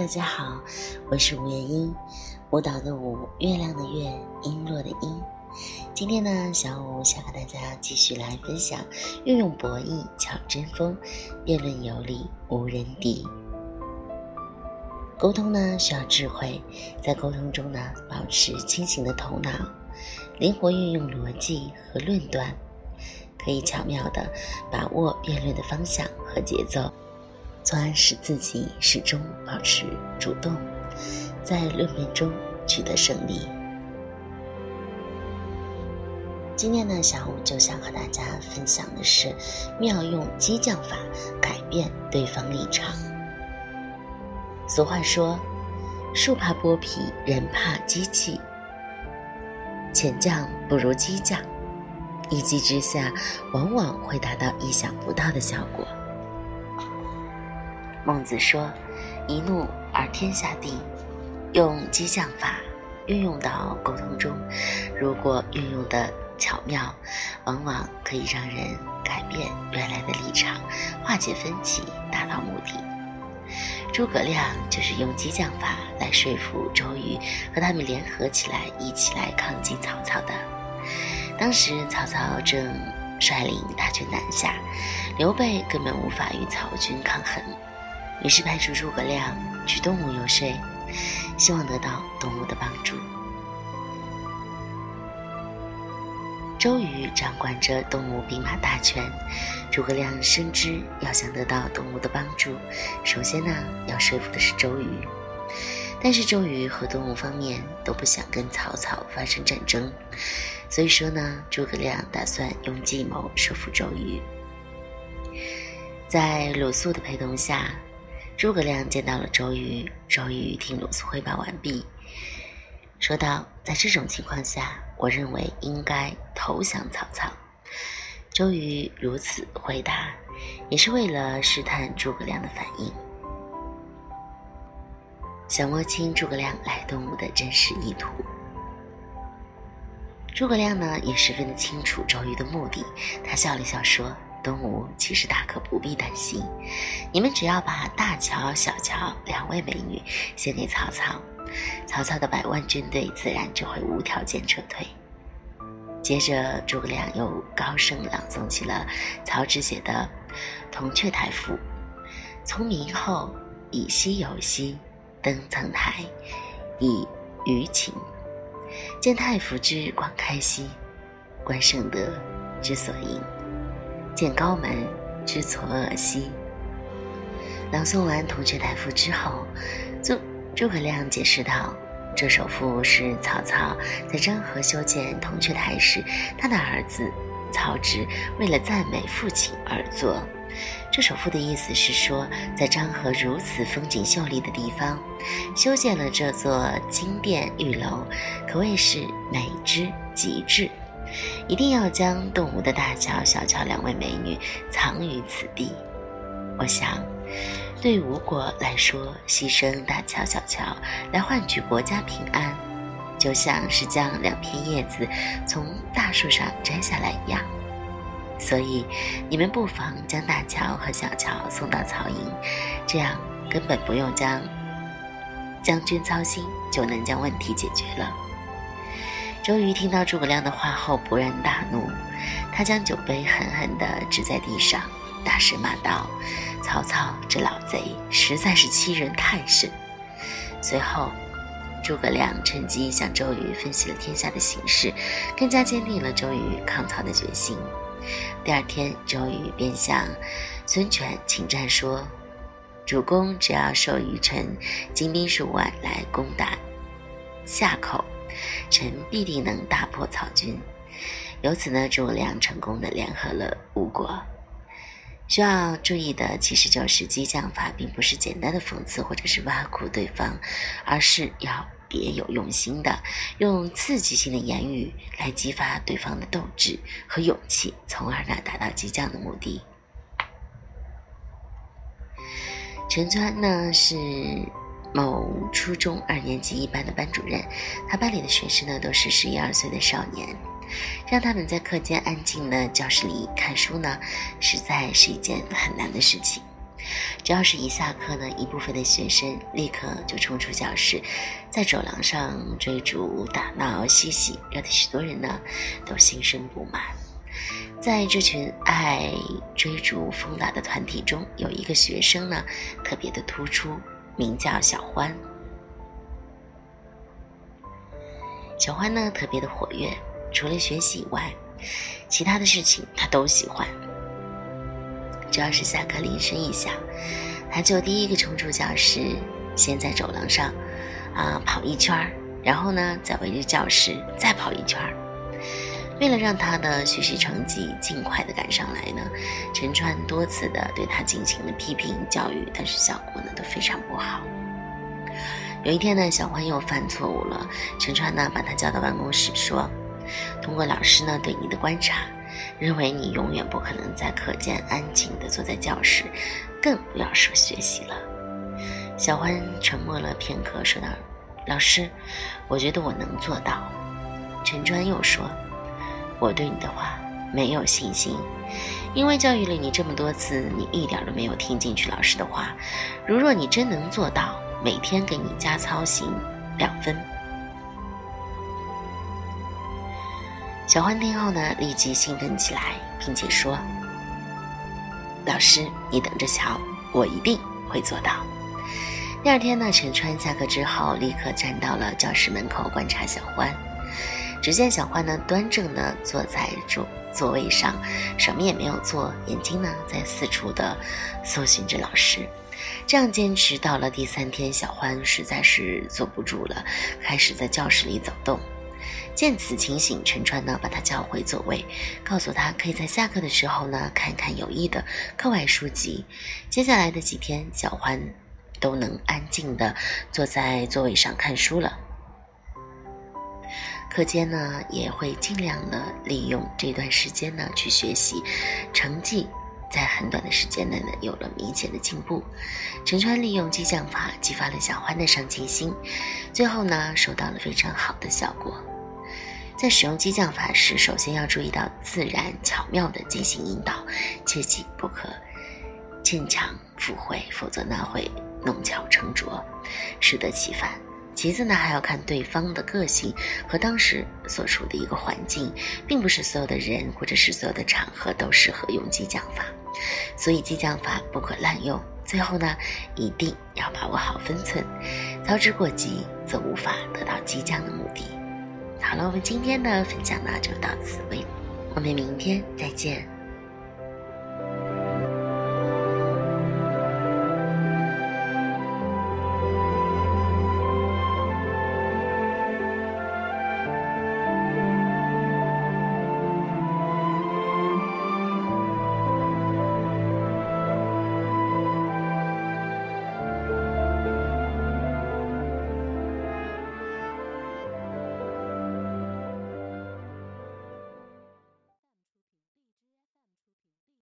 大家好，我是吴月英，舞蹈的舞，月亮的月，璎珞的璎。今天呢，小五想和大家继续来分享，运用博弈巧争锋，辩论有理无人敌。沟通呢需要智慧，在沟通中呢，保持清醒的头脑，灵活运用逻辑和论断，可以巧妙的把握辩论的方向和节奏。从而使自己始终保持主动，在论辩中取得胜利。今天呢，小五就想和大家分享的是妙用激将法改变对方立场。俗话说：“树怕剥皮，人怕机器。”浅将不如激将，一击之下，往往会达到意想不到的效果。孟子说：“一怒而天下定。”用激将法运用到沟通中，如果运用的巧妙，往往可以让人改变原来的立场，化解分歧，达到目的。诸葛亮就是用激将法来说服周瑜和他们联合起来，一起来抗击曹操的。当时曹操正率领大军南下，刘备根本无法与曹军抗衡。于是派出诸葛亮去东吴游说，希望得到东吴的帮助。周瑜掌管着东吴兵马大权，诸葛亮深知要想得到东吴的帮助，首先呢要说服的是周瑜。但是周瑜和东吴方面都不想跟曹操发生战争，所以说呢，诸葛亮打算用计谋说服周瑜。在鲁肃的陪同下。诸葛亮见到了周瑜，周瑜听鲁肃汇报完毕，说道：“在这种情况下，我认为应该投降曹操。”周瑜如此回答，也是为了试探诸葛亮的反应，想摸清诸葛亮来东吴的真实意图。诸葛亮呢，也十分的清楚周瑜的目的，他笑了笑说。东吴其实大可不必担心，你们只要把大乔、小乔两位美女献给曹操，曹操的百万军队自然就会无条件撤退。接着，诸葛亮又高声朗诵起了曹植写的《铜雀台赋》：“从明后，以西游兮，登层台，以娱情。见太傅之广开兮，观圣德之所应。”见高门之错恶兮。朗诵完《铜雀台赋》之后，诸诸葛亮解释道：“这首赋是曹操在漳河修建铜雀台时，他的儿子曹植为了赞美父亲而作。这首赋的意思是说，在漳河如此风景秀丽的地方，修建了这座金殿玉楼，可谓是美之极致。”一定要将东吴的大乔、小乔两位美女藏于此地。我想，对吴国来说，牺牲大乔、小乔来换取国家平安，就像是将两片叶子从大树上摘下来一样。所以，你们不妨将大乔和小乔送到曹营，这样根本不用将将军操心，就能将问题解决了。周瑜听到诸葛亮的话后勃然大怒，他将酒杯狠狠地掷在地上，大声骂道：“曹操这老贼实在是欺人太甚！”随后，诸葛亮趁机向周瑜分析了天下的形势，更加坚定了周瑜抗曹的决心。第二天，周瑜便向孙权请战说：“主公只要授予臣精兵数万来攻打夏口。”臣必定能打破曹军。由此呢，诸葛亮成功的联合了吴国。需要注意的，其实就是激将法，并不是简单的讽刺或者是挖苦对方，而是要别有用心的用刺激性的言语来激发对方的斗志和勇气，从而呢达到激将的目的。陈川呢是。某初中二年级一班的班主任，他班里的学生呢都是十一二岁的少年，让他们在课间安静的教室里看书呢，实在是一件很难的事情。只要是一下课呢，一部分的学生立刻就冲出教室，在走廊上追逐打闹嬉戏，惹得许多人呢都心生不满。在这群爱追逐疯打的团体中，有一个学生呢特别的突出，名叫小欢。小欢呢特别的活跃，除了学习以外，其他的事情他都喜欢。只要是下课铃声一响，他就第一个冲出教室，先在走廊上啊跑一圈儿，然后呢再围着教室再跑一圈儿。为了让他的学习成绩尽快的赶上来呢，陈川多次的对他进行了批评教育，但是效果呢都非常不好。有一天呢，小欢又犯错误了，陈川呢把他叫到办公室说：“通过老师呢对你的观察，认为你永远不可能在课间安静的坐在教室，更不要说学习了。”小欢沉默了片刻，说道：“老师，我觉得我能做到。”陈川又说：“我对你的话没有信心，因为教育了你这么多次，你一点都没有听进去老师的话。如若你真能做到。”每天给你加操行两分。小欢听后呢，立即兴奋起来，并且说：“老师，你等着瞧，我一定会做到。”第二天呢，陈川下课之后，立刻站到了教室门口观察小欢。只见小欢呢，端正的坐在座座位上，什么也没有做，眼睛呢在四处的搜寻着老师。这样坚持到了第三天，小欢实在是坐不住了，开始在教室里走动。见此情形，陈川呢把他叫回座位，告诉他可以在下课的时候呢看看有益的课外书籍。接下来的几天，小欢都能安静的坐在座位上看书了。课间呢也会尽量的利用这段时间呢去学习，成绩。在很短的时间内呢，有了明显的进步。陈川利用激将法激发了小欢的上进心，最后呢，收到了非常好的效果。在使用激将法时，首先要注意到自然巧妙的进行引导，切记不可牵强附会，否则呢会弄巧成拙，适得其反。其次呢，还要看对方的个性和当时所处的一个环境，并不是所有的人或者是所有的场合都适合用激将法。所以激将法不可滥用，最后呢，一定要把握好分寸，操之过急则无法得到激将的目的。好了，我们今天的分享呢就到此为止，我们明天再见。